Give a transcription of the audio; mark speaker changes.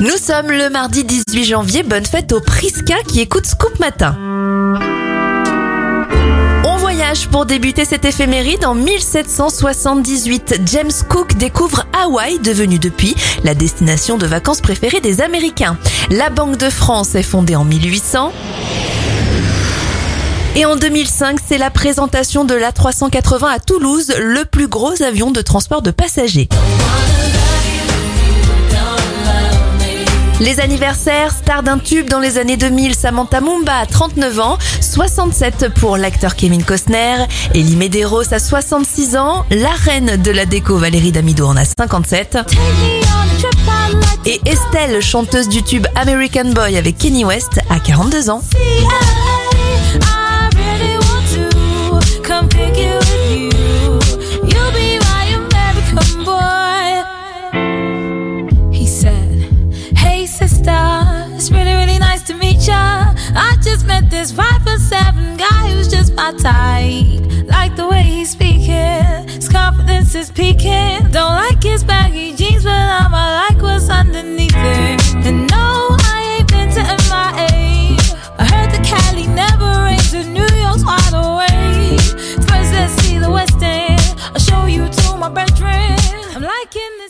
Speaker 1: Nous sommes le mardi 18 janvier, bonne fête aux Priska qui écoutent Scoop Matin. On voyage pour débuter cette éphéméride en 1778. James Cook découvre Hawaï, devenu depuis la destination de vacances préférée des Américains. La Banque de France est fondée en 1800. Et en 2005, c'est la présentation de l'A380 à Toulouse, le plus gros avion de transport de passagers. Les anniversaires, star d'un tube dans les années 2000, Samantha Mumba a 39 ans, 67 pour l'acteur Kevin Costner, Elie Medeiros a 66 ans, la reine de la déco Valérie Damido en a 57, et Estelle, chanteuse du tube American Boy avec Kenny West, a 42 ans.
Speaker 2: This five for seven guy who's just my type. Like the way he's speaking, his confidence is peaking. Don't